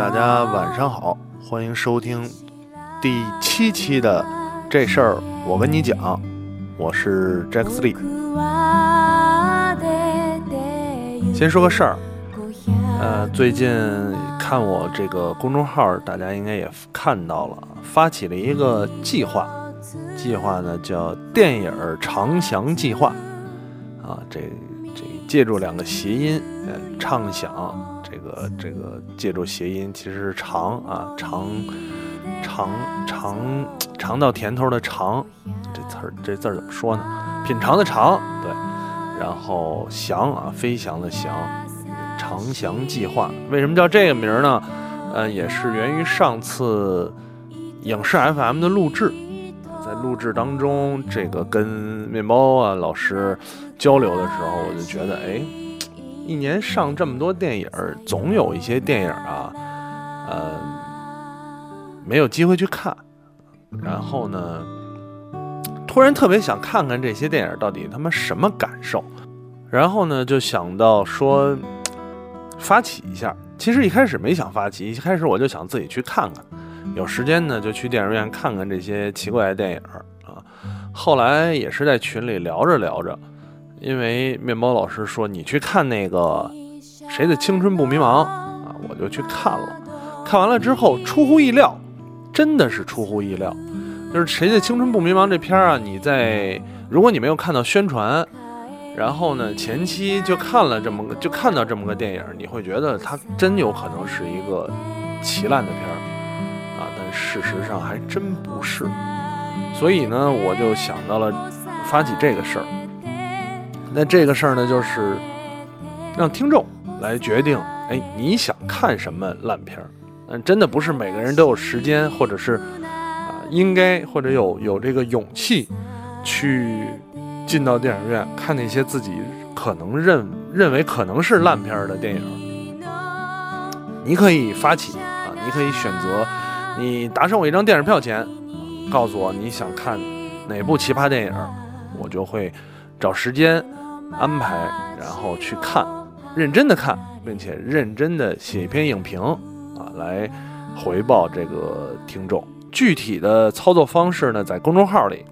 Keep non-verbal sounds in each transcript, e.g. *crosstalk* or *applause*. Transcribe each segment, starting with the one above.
大家晚上好，欢迎收听第七期的这事儿我跟你讲，我是 Jack Lee。先说个事儿，呃，最近看我这个公众号，大家应该也看到了，发起了一个计划，计划呢叫电影长翔计划，啊，这这借助两个谐音，呃，畅想。这个这个借助谐音，其实是尝啊尝尝尝尝到甜头的尝，这词儿这字儿怎么说呢？品尝的尝，对，然后翔啊飞翔的翔，长翔计划为什么叫这个名呢？呃，也是源于上次影视 FM 的录制，在录制当中，这个跟面包啊老师交流的时候，我就觉得哎。一年上这么多电影，总有一些电影啊，呃，没有机会去看。然后呢，突然特别想看看这些电影到底他妈什么感受。然后呢，就想到说发起一下。其实一开始没想发起，一开始我就想自己去看看。有时间呢，就去电影院看看这些奇怪的电影啊。后来也是在群里聊着聊着。因为面包老师说你去看那个谁的青春不迷茫啊，我就去看了。看完了之后出乎意料，真的是出乎意料。就是谁的青春不迷茫这片儿啊，你在如果你没有看到宣传，然后呢前期就看了这么个就看到这么个电影，你会觉得它真有可能是一个奇烂的片儿啊。但事实上还真不是。所以呢，我就想到了发起这个事儿。那这个事儿呢，就是让听众来决定，哎，你想看什么烂片儿？嗯，真的不是每个人都有时间，或者是啊，应该或者有有这个勇气去进到电影院看那些自己可能认认为可能是烂片儿的电影。你可以发起啊，你可以选择，你打赏我一张电影票钱，告诉我你想看哪部奇葩电影，我就会找时间。安排，然后去看，认真的看，并且认真的写一篇影评啊，来回报这个听众。具体的操作方式呢，在公众号里，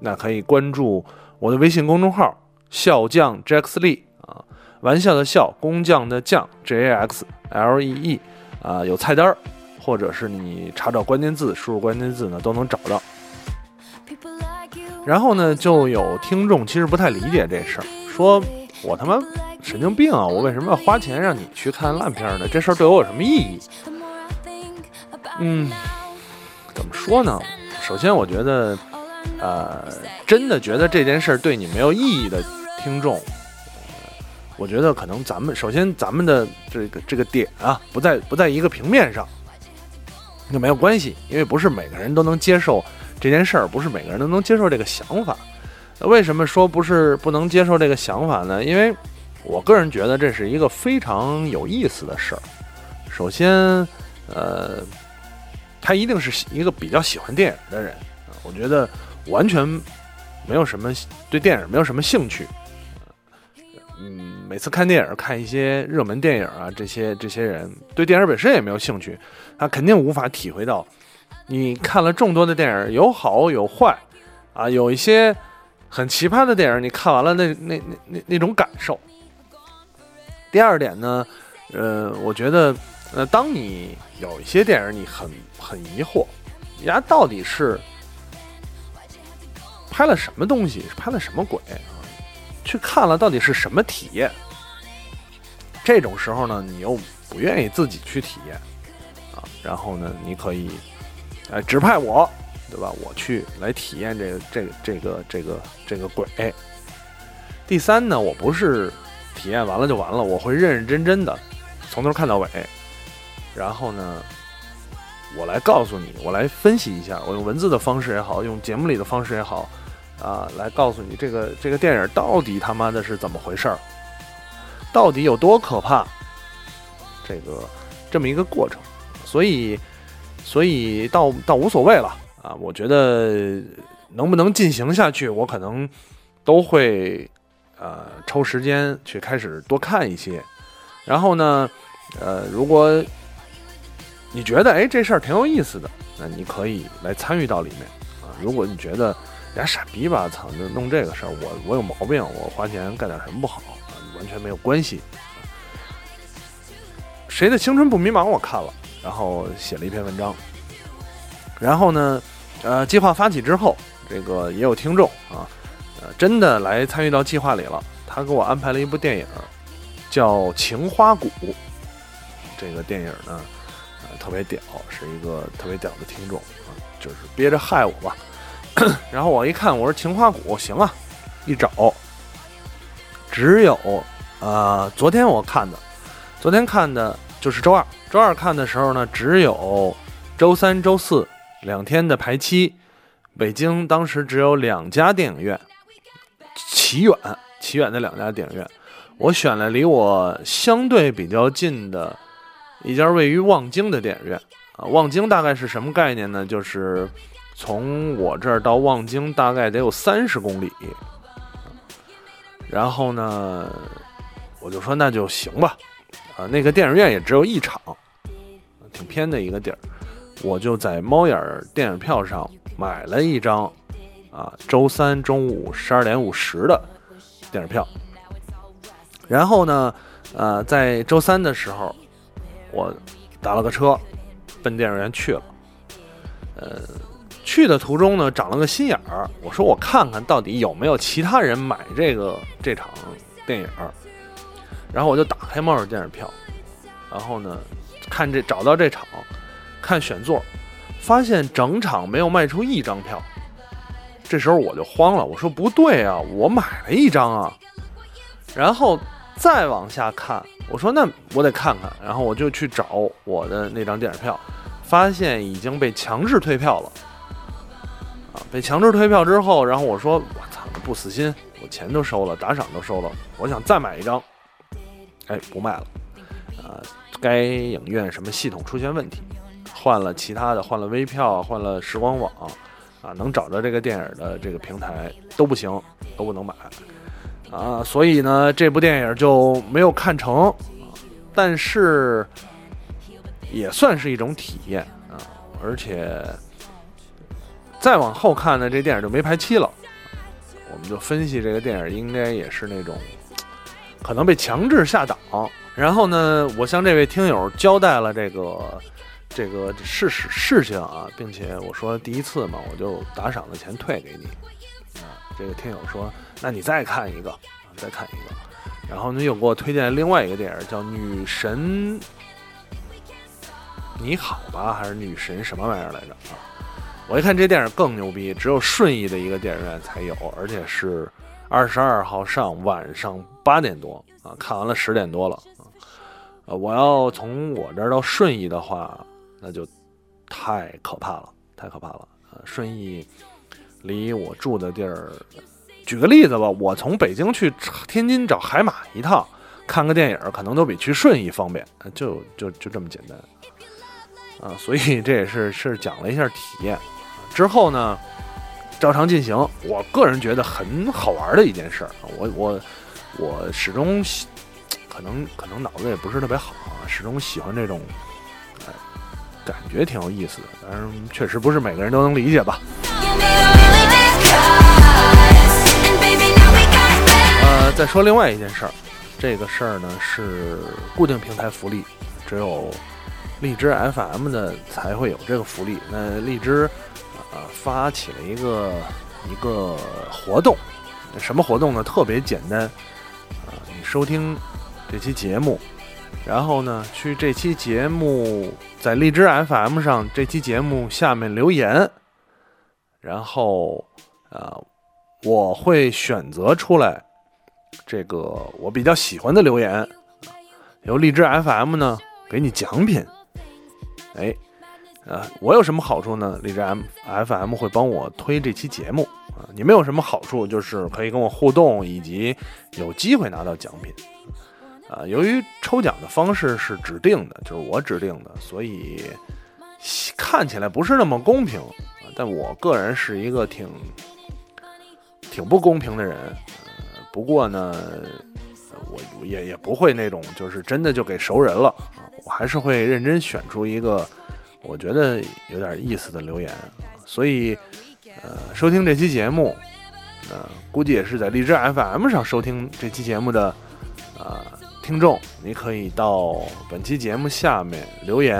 那可以关注我的微信公众号“笑匠 Jaxlee” 啊，玩笑的笑，工匠的匠 J A X L E E 啊，有菜单，或者是你查找关键字，输入关键字呢，都能找到。然后呢，就有听众其实不太理解这事儿。说我他妈神经病啊！我为什么要花钱让你去看烂片呢？这事儿对我有什么意义？嗯，怎么说呢？首先，我觉得，呃，真的觉得这件事儿对你没有意义的听众，我觉得可能咱们首先咱们的这个这个点啊，不在不在一个平面上，那没有关系，因为不是每个人都能接受这件事儿，不是每个人都能接受这个想法。那为什么说不是不能接受这个想法呢？因为我个人觉得这是一个非常有意思的事儿。首先，呃，他一定是一个比较喜欢电影的人。我觉得完全没有什么对电影没有什么兴趣。嗯，每次看电影看一些热门电影啊，这些这些人对电影本身也没有兴趣，他肯定无法体会到你看了众多的电影有好有坏啊，有一些。很奇葩的电影，你看完了那那那那那种感受。第二点呢，呃，我觉得，呃，当你有一些电影你很很疑惑，呀，到底是拍了什么东西，拍了什么鬼啊？去看了到底是什么体验？这种时候呢，你又不愿意自己去体验啊，然后呢，你可以，呃，指派我。对吧？我去来体验这个这个这个这个这个鬼。第三呢，我不是体验完了就完了，我会认认真真的从头看到尾。然后呢，我来告诉你，我来分析一下，我用文字的方式也好，用节目里的方式也好，啊，来告诉你这个这个电影到底他妈的是怎么回事儿，到底有多可怕，这个这么一个过程。所以，所以倒倒无所谓了。啊，我觉得能不能进行下去，我可能都会呃抽时间去开始多看一些。然后呢，呃，如果你觉得哎这事儿挺有意思的，那你可以来参与到里面啊。如果你觉得俩傻逼吧，操，就弄这个事儿，我我有毛病，我花钱干点什么不好啊，完全没有关系。谁的青春不迷茫？我看了，然后写了一篇文章。然后呢，呃，计划发起之后，这个也有听众啊，呃，真的来参与到计划里了。他给我安排了一部电影，叫《情花谷》。这个电影呢，呃，特别屌，是一个特别屌的听众啊，就是憋着害我吧。*clears throat* 然后我一看，我说《情花谷》行啊，一找，只有啊，昨天我看的，昨天看的就是周二，周二看的时候呢，只有周三、周四。两天的排期，北京当时只有两家电影院，奇远、奇远的两家电影院，我选了离我相对比较近的一家位于望京的电影院啊。望京大概是什么概念呢？就是从我这儿到望京大概得有三十公里。然后呢，我就说那就行吧，啊，那个电影院也只有一场，挺偏的一个地儿。我就在猫眼儿电影票上买了一张，啊，周三中午十二点五十的电影票。然后呢，呃，在周三的时候，我打了个车，奔电影院去了。呃，去的途中呢，长了个心眼儿，我说我看看到底有没有其他人买这个这场电影。然后我就打开猫眼电影票，然后呢，看这找到这场。看选座，发现整场没有卖出一张票，这时候我就慌了，我说不对啊，我买了一张啊。然后再往下看，我说那我得看看，然后我就去找我的那张电影票，发现已经被强制退票了。啊，被强制退票之后，然后我说我操，不死心，我钱都收了，打赏都收了，我想再买一张，哎，不卖了，啊，该影院什么系统出现问题。换了其他的，换了微票，换了时光网，啊，能找着这个电影的这个平台都不行，都不能买，啊，所以呢，这部电影就没有看成，但是也算是一种体验啊，而且再往后看呢，这电影就没排期了，我们就分析这个电影应该也是那种可能被强制下档，然后呢，我向这位听友交代了这个。这个事实事情啊，并且我说第一次嘛，我就打赏的钱退给你啊。这个听友说，那你再看一个，再看一个。然后呢，又给我推荐另外一个电影，叫《女神你好吧》还是《女神什么玩意儿来着啊？我一看这电影更牛逼，只有顺义的一个电影院才有，而且是二十二号上晚上八点多啊，看完了十点多了啊。呃，我要从我这儿到顺义的话。那就太可怕了，太可怕了。呃，顺义离我住的地儿，举个例子吧，我从北京去天津找海马一趟，看个电影可能都比去顺义方便，就就就这么简单。啊，所以 *laughs* 这也是是讲了一下体验。之后呢，照常进行。我个人觉得很好玩的一件事，我我我始终，可能可能脑子也不是特别好啊，始终喜欢这种。感觉挺有意思的，但是确实不是每个人都能理解吧。呃，再说另外一件事儿，这个事儿呢是固定平台福利，只有荔枝 FM 的才会有这个福利。那荔枝啊发起了一个一个活动，什么活动呢？特别简单啊，你收听这期节目。然后呢，去这期节目在荔枝 FM 上这期节目下面留言，然后，呃，我会选择出来这个我比较喜欢的留言，由荔枝 FM 呢给你奖品。哎，呃，我有什么好处呢？荔枝 M FM 会帮我推这期节目啊。你们有什么好处？就是可以跟我互动，以及有机会拿到奖品。啊，由于抽奖的方式是指定的，就是我指定的，所以看起来不是那么公平。但我个人是一个挺挺不公平的人。不过呢，我也也不会那种就是真的就给熟人了啊，我还是会认真选出一个我觉得有点意思的留言，所以呃，收听这期节目，呃，估计也是在荔枝 FM 上收听这期节目的呃听众，你可以到本期节目下面留言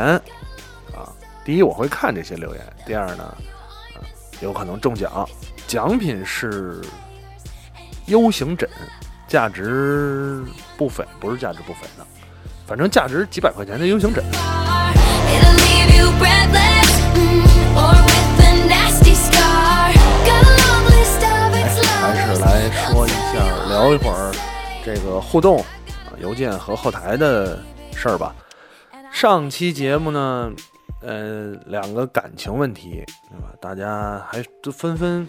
啊。第一，我会看这些留言；第二呢，呃，有可能中奖，奖品是 U 型枕，价值不菲，不是价值不菲的，反正价值几百块钱的 U 型枕。还是来说一下，聊一会儿这个互动啊，邮件和后台的事儿吧。上期节目呢，呃，两个感情问题，对吧？大家还都纷纷，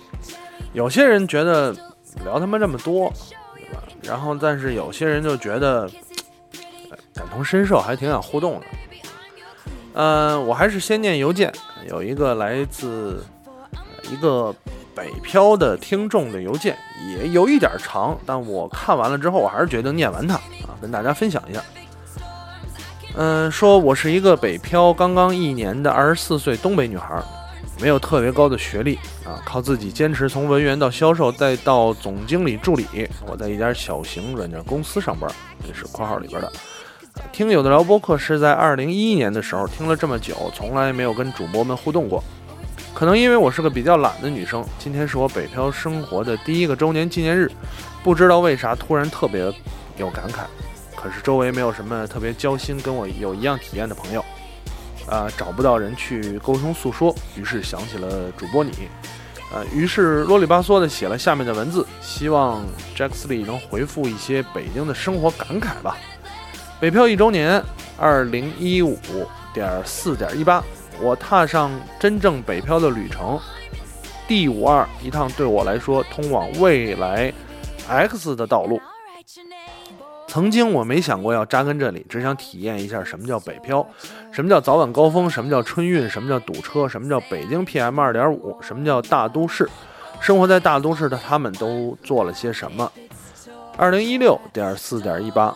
有些人觉得聊他妈这么多，对吧？然后，但是有些人就觉得感同身受，还挺想互动的。嗯，我还是先念邮件，有一个来自一个北漂的听众的邮件，也有一点长，但我看完了之后，我还是决定念完它啊，跟大家分享一下。嗯，说我是一个北漂刚刚一年的二十四岁东北女孩，没有特别高的学历啊，靠自己坚持从文员到销售再到总经理助理，我在一家小型软件公司上班，这是括号里边的。听有的聊播客是在二零一一年的时候听了这么久，从来没有跟主播们互动过。可能因为我是个比较懒的女生，今天是我北漂生活的第一个周年纪念日，不知道为啥突然特别有感慨。可是周围没有什么特别交心跟我有一样体验的朋友，啊，找不到人去沟通诉说，于是想起了主播你，呃，于是啰里吧嗦的写了下面的文字，希望 Jacksley 能回复一些北京的生活感慨吧。北漂一周年，二零一五点四点一八，我踏上真正北漂的旅程，，D 五二一趟对我来说通往未来 X 的道路。曾经我没想过要扎根这里，只想体验一下什么叫北漂，什么叫早晚高峰，什么叫春运，什么叫堵车，什么叫北京 PM 二点五，什么叫大都市。生活在大都市的他们都做了些什么？二零一六点四点一八。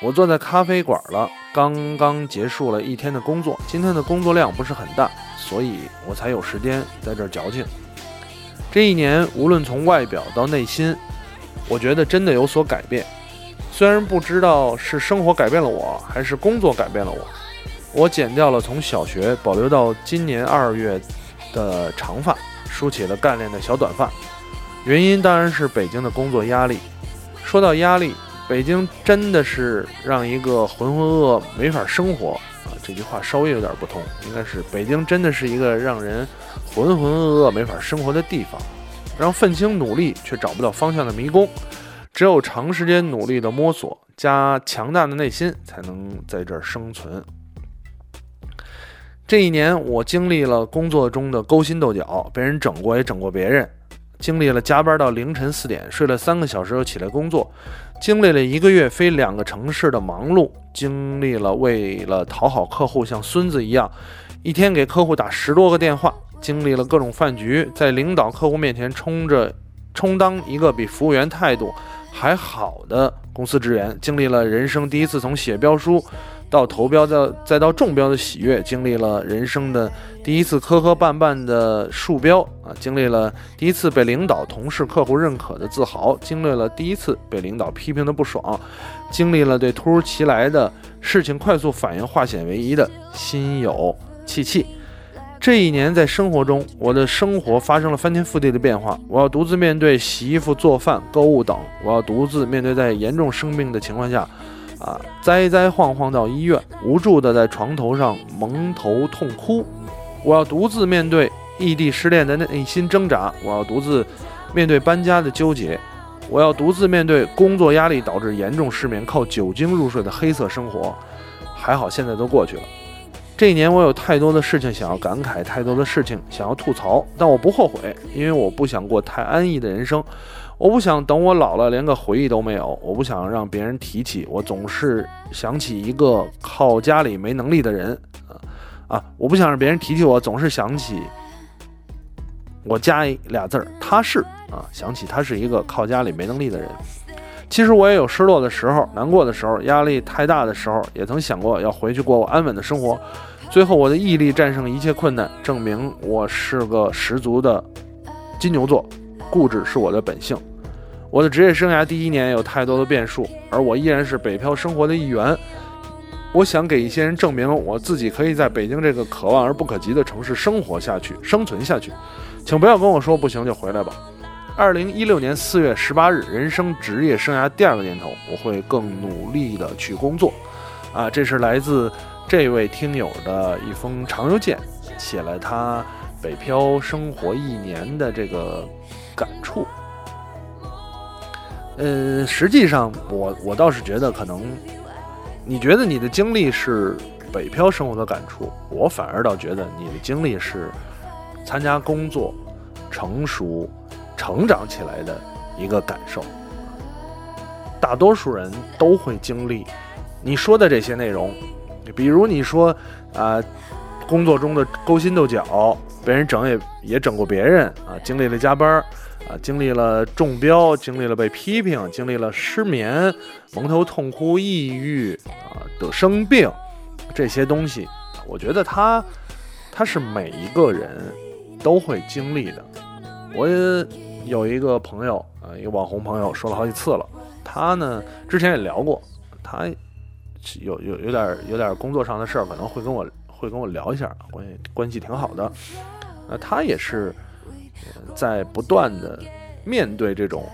我坐在咖啡馆了，刚刚结束了一天的工作。今天的工作量不是很大，所以我才有时间在这儿矫情。这一年，无论从外表到内心，我觉得真的有所改变。虽然不知道是生活改变了我，还是工作改变了我。我剪掉了从小学保留到今年二月的长发，梳起了干练的小短发。原因当然是北京的工作压力。说到压力。北京真的是让一个浑浑噩噩没法生活啊！这句话稍微有点不同，应该是北京真的是一个让人浑浑噩噩没法生活的地方，让愤青努力却找不到方向的迷宫。只有长时间努力的摸索加强大的内心，才能在这儿生存。这一年，我经历了工作中的勾心斗角，被人整过也整过别人，经历了加班到凌晨四点，睡了三个小时又起来工作。经历了一个月飞两个城市的忙碌，经历了为了讨好客户像孙子一样，一天给客户打十多个电话，经历了各种饭局，在领导客户面前充着充当一个比服务员态度还好的公司职员，经历了人生第一次从写标书。到投标的，再到中标的喜悦，经历了人生的第一次磕磕绊绊的树标啊，经历了第一次被领导、同事、客户认可的自豪，经历了第一次被领导批评的不爽，经历了对突如其来的事情快速反应、化险为夷的心有戚戚。这一年在生活中，我的生活发生了翻天覆地的变化，我要独自面对洗衣服、做饭、购物等，我要独自面对在严重生病的情况下。啊，栽栽晃晃到医院，无助的在床头上蒙头痛哭。我要独自面对异地失恋的内心挣扎，我要独自面对搬家的纠结，我要独自面对工作压力导致严重失眠、靠酒精入睡的黑色生活。还好现在都过去了。这一年我有太多的事情想要感慨，太多的事情想要吐槽，但我不后悔，因为我不想过太安逸的人生。我不想等我老了连个回忆都没有，我不想让别人提起我，总是想起一个靠家里没能力的人，啊啊！我不想让别人提起我，总是想起我加俩字儿，他是啊，想起他是一个靠家里没能力的人。其实我也有失落的时候，难过的时候，压力太大的时候，也曾想过要回去过我安稳的生活。最后我的毅力战胜一切困难，证明我是个十足的金牛座，固执是我的本性。我的职业生涯第一年有太多的变数，而我依然是北漂生活的一员。我想给一些人证明，我自己可以在北京这个可望而不可及的城市生活下去、生存下去。请不要跟我说不行就回来吧。二零一六年四月十八日，人生职业生涯第二个年头，我会更努力的去工作。啊，这是来自这位听友的一封长邮件，写了他北漂生活一年的这个感触。呃，实际上，我我倒是觉得，可能你觉得你的经历是北漂生活的感触，我反而倒觉得你的经历是参加工作、成熟、成长起来的一个感受。大多数人都会经历你说的这些内容，比如你说啊，工作中的勾心斗角，被人整也也整过别人啊，经历了加班。啊，经历了中标，经历了被批评，经历了失眠、蒙头痛哭、抑郁啊，得生病，这些东西，我觉得他，他是每一个人都会经历的。我有一个朋友啊，一个网红朋友，说了好几次了。他呢，之前也聊过，他有有有点有点工作上的事儿，可能会跟我会跟我聊一下，关系关系挺好的。那他也是。在不断的面对这种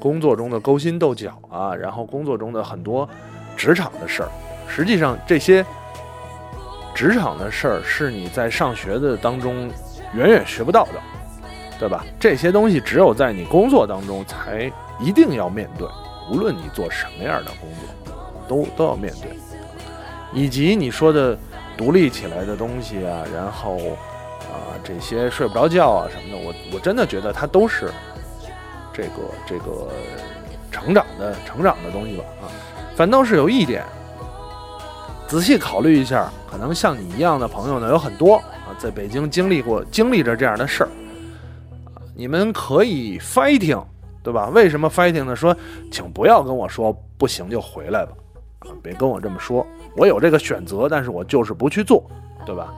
工作中的勾心斗角啊，然后工作中的很多职场的事儿，实际上这些职场的事儿是你在上学的当中远远学不到的，对吧？这些东西只有在你工作当中才一定要面对，无论你做什么样的工作，都都要面对，以及你说的独立起来的东西啊，然后。啊，这些睡不着觉啊什么的，我我真的觉得它都是这个这个成长的成长的东西吧啊。反倒是有一点，仔细考虑一下，可能像你一样的朋友呢有很多啊，在北京经历过经历着这样的事儿。你们可以 fighting，对吧？为什么 fighting 呢？说，请不要跟我说不行就回来吧别跟我这么说。我有这个选择，但是我就是不去做，对吧？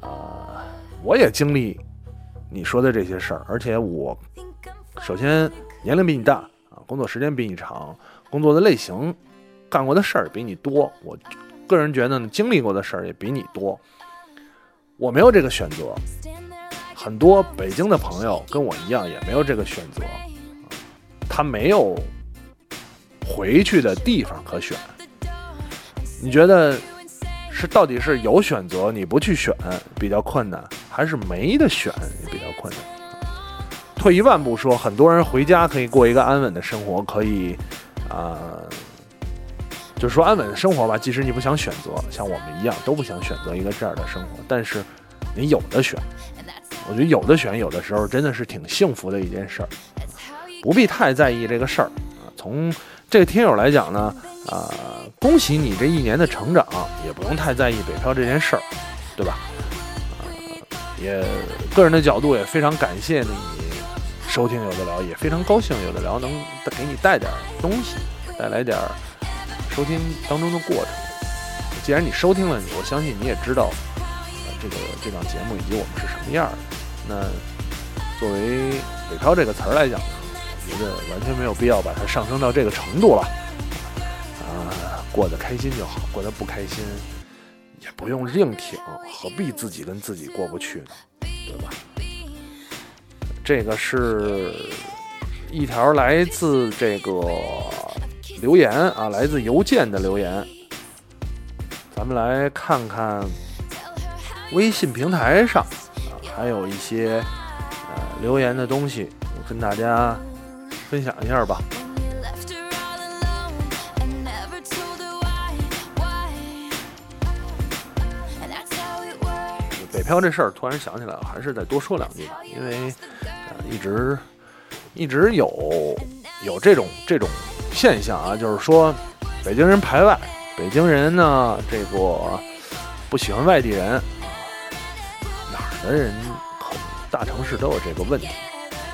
啊。我也经历你说的这些事儿，而且我首先年龄比你大啊，工作时间比你长，工作的类型、干过的事儿比你多。我个人觉得呢，经历过的事儿也比你多。我没有这个选择，很多北京的朋友跟我一样也没有这个选择，他没有回去的地方可选。你觉得是到底是有选择你不去选比较困难？还是没得选，也比较困难。退一万步说，很多人回家可以过一个安稳的生活，可以，啊，就是说安稳的生活吧。即使你不想选择，像我们一样都不想选择一个这样的生活，但是你有的选，我觉得有的选，有的时候真的是挺幸福的一件事儿，不必太在意这个事儿啊。从这个听友来讲呢，啊，恭喜你这一年的成长，也不用太在意北漂这件事儿，对吧？也个人的角度也非常感谢你收听有的聊，也非常高兴有的聊能给你带点东西，带来点收听当中的过程。既然你收听了，我相信你也知道，呃，这个这档节目以及我们是什么样的。那作为“北漂”这个词儿来讲呢，我觉得完全没有必要把它上升到这个程度了。过得开心就好，过得不开心。也不用硬挺，何必自己跟自己过不去呢？对吧？这个是一条来自这个留言啊，来自邮件的留言。咱们来看看微信平台上啊，还有一些呃留言的东西，我跟大家分享一下吧。漂这事儿突然想起来了，还是再多说两句吧。因为呃一直一直有有这种这种现象啊，就是说北京人排外，北京人呢这个不喜欢外地人，哪儿的人大城市都有这个问题。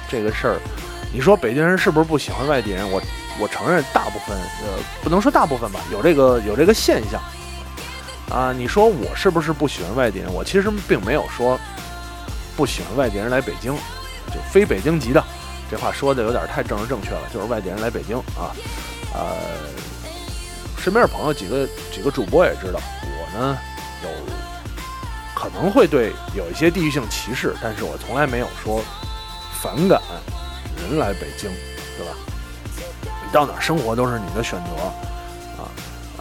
这个事儿，你说北京人是不是不喜欢外地人？我我承认大部分呃不能说大部分吧，有这个有这个现象。啊，你说我是不是不喜欢外地人？我其实并没有说不喜欢外地人来北京，就非北京籍的。这话说的有点太政治正确了，就是外地人来北京啊，呃，身边的朋友几个几个主播也知道，我呢有可能会对有一些地域性歧视，但是我从来没有说反感人来北京，对吧？你到哪生活都是你的选择，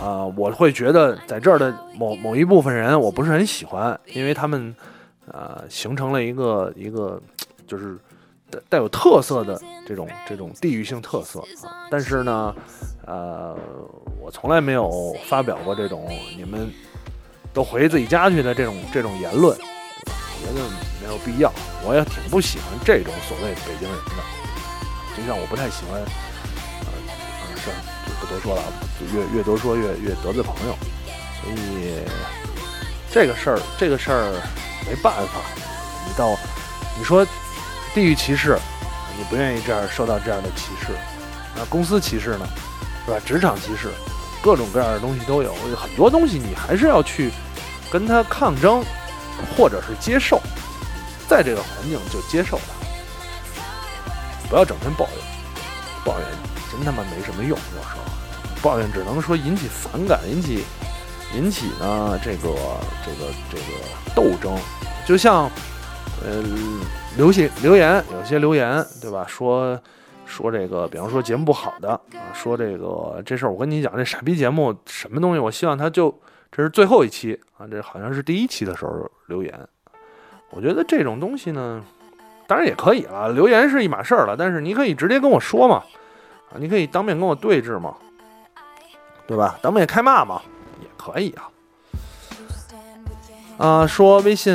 啊，我会觉得在这儿的某某一部分人我不是很喜欢，因为他们呃形成了一个一个就是。带有特色的这种这种地域性特色啊，但是呢，呃，我从来没有发表过这种你们都回自己家去的这种这种言论，我觉得没有必要。我也挺不喜欢这种所谓北京人的，就像我不太喜欢，呃，是就不多说了，就越越多说越越得罪朋友，所以这个事儿这个事儿没办法，你到你说。地域歧视，你不愿意这样受到这样的歧视，那公司歧视呢，是吧？职场歧视，各种各样的东西都有，很多东西你还是要去跟他抗争，或者是接受，在这个环境就接受它，不要整天抱怨，抱怨真他妈没什么用，有时候抱怨只能说引起反感，引起引起呢这个这个这个斗争，就像。呃，留些留言，有些留言，对吧？说说这个，比方说节目不好的啊，说这个这事儿，我跟你讲，这傻逼节目什么东西？我希望他就这是最后一期啊，这好像是第一期的时候留言。我觉得这种东西呢，当然也可以啊，留言是一码事儿了，但是你可以直接跟我说嘛，你可以当面跟我对峙嘛，对吧？当面开骂嘛，也可以啊。啊，说微信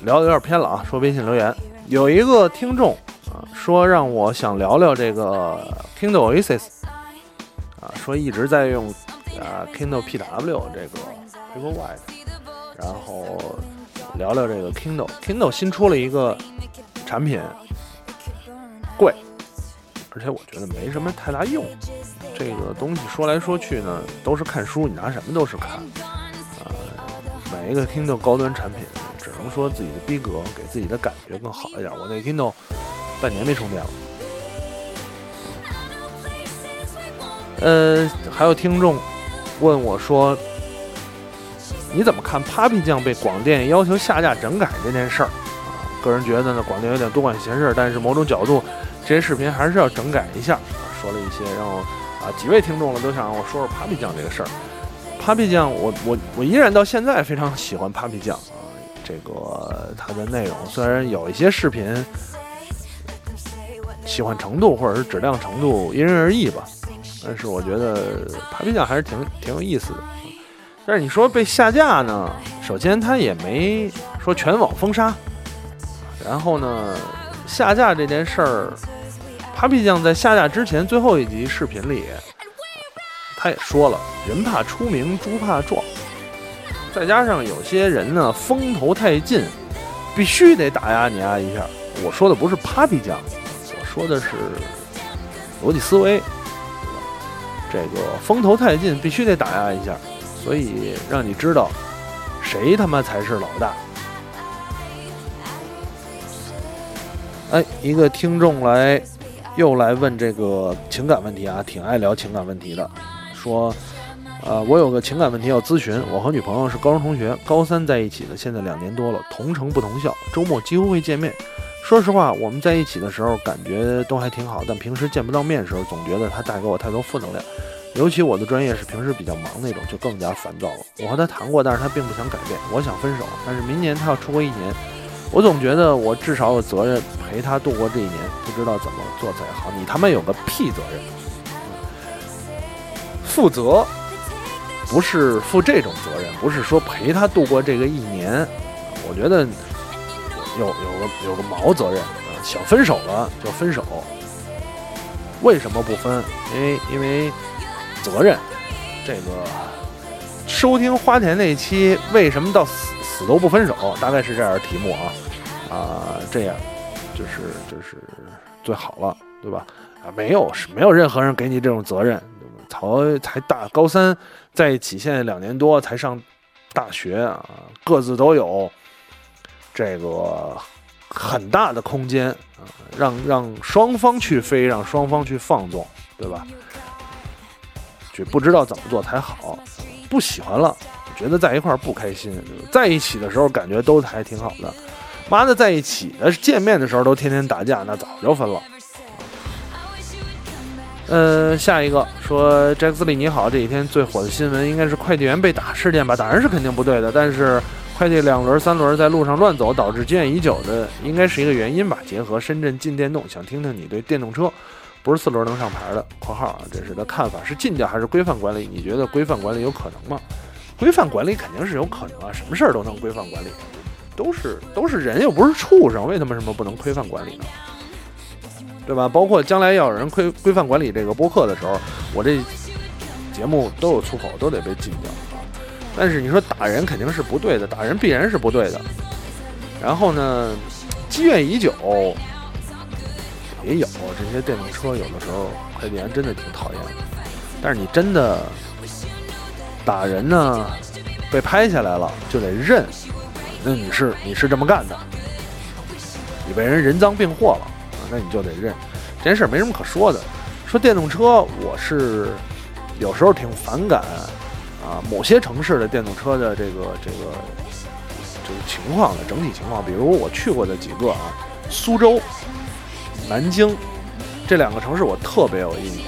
聊的有点偏了啊。说微信留言，有一个听众啊，说让我想聊聊这个 Kindle Oasis 啊，说一直在用啊 Kindle PW 这个 Paperwhite，然后聊聊这个 Kindle。Kindle 新出了一个产品，贵，而且我觉得没什么太大用。这个东西说来说去呢，都是看书，你拿什么都是看。买一个 Kindle 高端产品，只能说自己的逼格给自己的感觉更好一点。我那 Kindle 半年没充电了。呃，还有听众问我说：“你怎么看 Papi 酱被广电要求下架整改这件事儿？”啊，个人觉得呢，广电有点多管闲事，但是某种角度，这些视频还是要整改一下啊。说了一些，让我啊几位听众了都想让我说说 Papi 酱这个事儿。Papi 酱，我我我依然到现在非常喜欢 Papi 酱啊，这个它的内容虽然有一些视频喜欢程度或者是质量程度因人而异吧，但是我觉得 Papi 酱还是挺挺有意思的。但是你说被下架呢？首先它也没说全网封杀，然后呢，下架这件事儿，Papi 酱在下架之前最后一集视频里。他也说了，人怕出名，猪怕壮。再加上有些人呢，风头太劲，必须得打压碾压一下。我说的不是 Papi 酱，我说的是逻辑思维。这个风头太劲，必须得打压一下，所以让你知道谁他妈才是老大。哎，一个听众来又来问这个情感问题啊，挺爱聊情感问题的。说，呃，我有个情感问题要咨询。我和女朋友是高中同学，高三在一起的，现在两年多了，同城不同校，周末几乎会见面。说实话，我们在一起的时候感觉都还挺好，但平时见不到面的时候，总觉得他带给我太多负能量。尤其我的专业是平时比较忙那种，就更加烦躁了。我和他谈过，但是他并不想改变。我想分手，但是明年他要出国一年，我总觉得我至少有责任陪他度过这一年，不知道怎么做才好。你他妈有个屁责任！负责不是负这种责任，不是说陪他度过这个一年。我觉得有有个有个毛责任啊，想分手了就分手。为什么不分？因为因为责任。这个收听花田那期，为什么到死死都不分手？大概是这样的题目啊啊，这样就是就是最好了，对吧？啊，没有是没有任何人给你这种责任。才才大高三在一起，现在两年多才上大学啊，各自都有这个很大的空间啊，让让双方去飞，让双方去放纵，对吧？就不知道怎么做才好，不喜欢了，觉得在一块儿不开心，在一起的时候感觉都还挺好的，妈的，在一起的见面的时候都天天打架，那早就分了。嗯，下一个说杰克斯利你好，这几天最火的新闻应该是快递员被打事件吧？打人是肯定不对的，但是快递两轮、三轮在路上乱走，导致积怨已久的，应该是一个原因吧？结合深圳禁电动，想听听你对电动车不是四轮能上牌的（括号啊）这是的看法，是禁掉还是规范管理？你觉得规范管理有可能吗？规范管理肯定是有可能啊，什么事儿都能规范管理，都是都是人又不是畜生，为他们什么不能规范管理呢？对吧？包括将来要有人规规范管理这个播客的时候，我这节目都有粗口，都得被禁掉啊。但是你说打人肯定是不对的，打人必然是不对的。然后呢，积怨已久也有这些电动车，有的时候快递员真的挺讨厌的。但是你真的打人呢，被拍下来了就得认，那你是你是这么干的，你被人人赃并获了。那你就得认，这件事没什么可说的。说电动车，我是有时候挺反感啊，某些城市的电动车的这个这个这个情况的整体情况。比如我去过的几个啊，苏州、南京这两个城市，我特别有印象。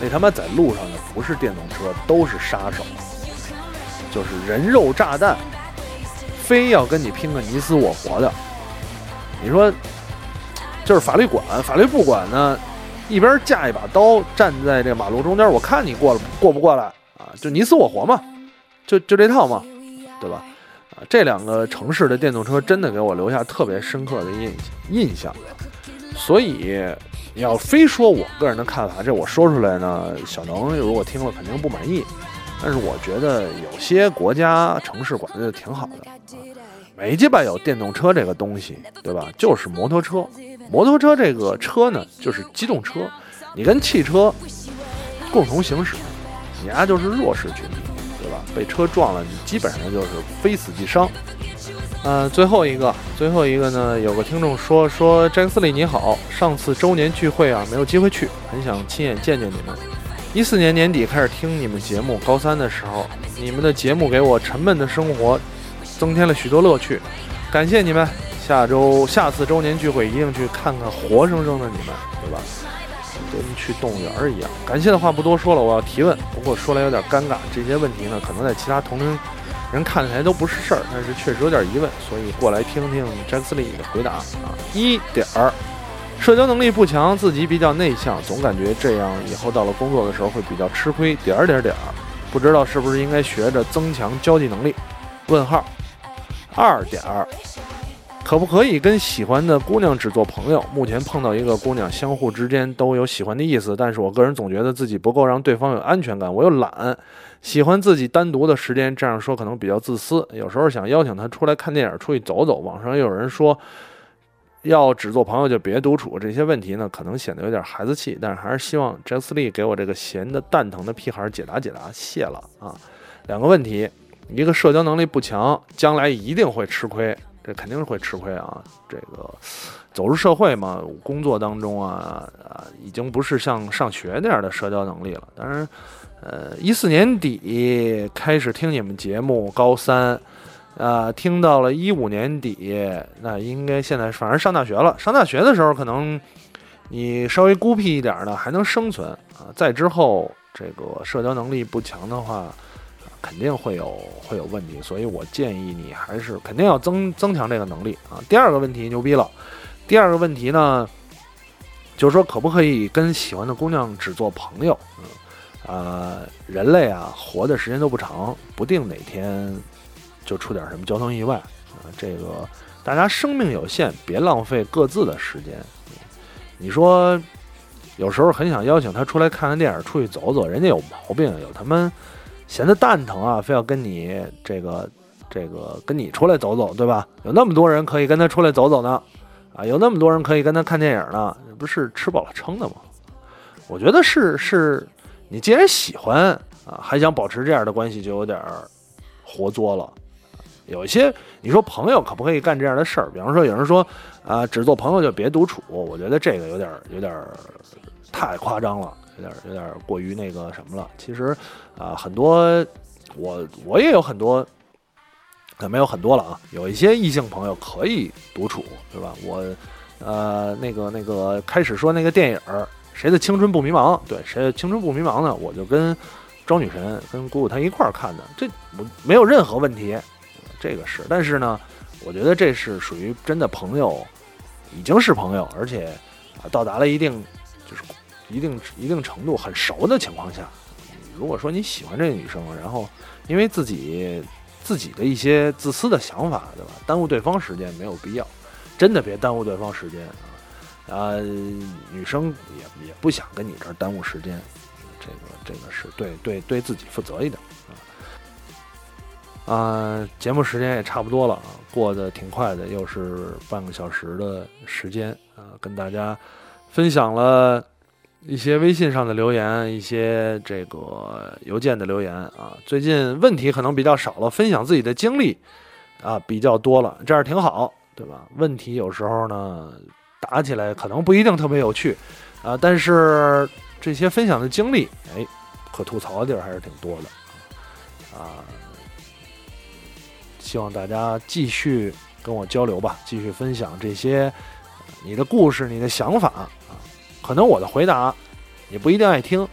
那他妈在路上的不是电动车，都是杀手，就是人肉炸弹，非要跟你拼个你死我活的。你说？就是法律管，法律不管呢，一边架一把刀站在这马路中间，我看你过了过不过来啊？就你死我活嘛，就就这套嘛，对吧？啊，这两个城市的电动车真的给我留下特别深刻的印印象。所以你要非说我个人的看法，这我说出来呢，小能如果听了肯定不满意。但是我觉得有些国家城市管的挺好的，没鸡巴有电动车这个东西，对吧？就是摩托车。摩托车这个车呢，就是机动车，你跟汽车共同行驶，你丫就是弱势群体，对吧？被车撞了，你基本上就是非死即伤。呃，最后一个，最后一个呢，有个听众说说詹斯利你好，上次周年聚会啊，没有机会去，很想亲眼见见你们。一四年年底开始听你们节目，高三的时候，你们的节目给我沉闷的生活增添了许多乐趣，感谢你们。下周下次周年聚会一定去看看活生生的你们，对吧？跟去动物园一样。感谢的话不多说了，我要提问。不过说来有点尴尬，这些问题呢，可能在其他同龄人看起来都不是事儿，但是确实有点疑问，所以过来听听杰克斯利的回答啊。一点儿，社交能力不强，自己比较内向，总感觉这样以后到了工作的时候会比较吃亏。点儿点儿点儿，不知道是不是应该学着增强交际能力？问号。二点儿。可不可以跟喜欢的姑娘只做朋友？目前碰到一个姑娘，相互之间都有喜欢的意思，但是我个人总觉得自己不够让对方有安全感。我又懒，喜欢自己单独的时间，这样说可能比较自私。有时候想邀请她出来看电影，出去走走。网上又有人说，要只做朋友就别独处。这些问题呢，可能显得有点孩子气，但是还是希望杰斯利给我这个闲的蛋疼的屁孩解答解答。谢了啊！两个问题，一个社交能力不强，将来一定会吃亏。这肯定是会吃亏啊！这个走入社会嘛，工作当中啊啊，已经不是像上学那样的社交能力了。当然，呃，一四年底开始听你们节目，高三啊，听到了一五年底，那应该现在反正上大学了。上大学的时候，可能你稍微孤僻一点的还能生存啊。再之后，这个社交能力不强的话。肯定会有会有问题，所以我建议你还是肯定要增增强这个能力啊。第二个问题牛逼了，第二个问题呢，就是说可不可以跟喜欢的姑娘只做朋友？嗯，呃，人类啊，活的时间都不长，不定哪天就出点什么交通意外啊。这个大家生命有限，别浪费各自的时间。你说有时候很想邀请他出来看看电影，出去走走，人家有毛病，有他们。闲的蛋疼啊，非要跟你这个这个跟你出来走走，对吧？有那么多人可以跟他出来走走呢，啊，有那么多人可以跟他看电影呢，不是吃饱了撑的吗？我觉得是是，你既然喜欢啊，还想保持这样的关系，就有点活作了有一些你说朋友可不可以干这样的事儿？比方说有人说啊，只做朋友就别独处，我觉得这个有点有点太夸张了，有点有点过于那个什么了。其实啊，很多我我也有很多，没有很多了啊，有一些异性朋友可以独处，对吧？我呃那个那个开始说那个电影儿。谁的青春不迷茫？对，谁的青春不迷茫呢？我就跟庄女神、跟姑姑她一块儿看的，这我没有任何问题，这个是。但是呢，我觉得这是属于真的朋友，已经是朋友，而且啊到达了一定就是一定一定程度很熟的情况下，如果说你喜欢这个女生，然后因为自己自己的一些自私的想法，对吧？耽误对方时间没有必要，真的别耽误对方时间。啊，啊女生也也不想跟你这儿耽误时间，这个这个是对对对自己负责一点啊。啊，节目时间也差不多了啊，过得挺快的，又是半个小时的时间啊，跟大家分享了一些微信上的留言，一些这个邮件的留言啊。最近问题可能比较少了，分享自己的经历啊比较多了，这样挺好，对吧？问题有时候呢。打起来可能不一定特别有趣，啊，但是这些分享的经历，哎，可吐槽的地儿还是挺多的，啊，希望大家继续跟我交流吧，继续分享这些你的故事、你的想法，可能我的回答你不一定爱听，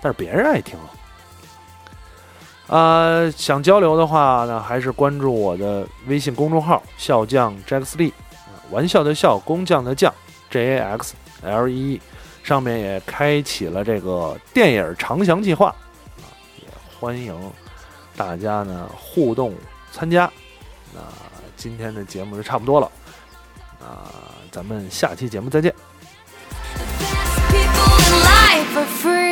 但是别人爱听啊，想交流的话呢，还是关注我的微信公众号“笑匠 Jacks D。玩笑的笑，工匠的匠，J A X L E，上面也开启了这个电影长翔计划，啊，也欢迎大家呢互动参加。那今天的节目就差不多了，啊，咱们下期节目再见。people in life are free.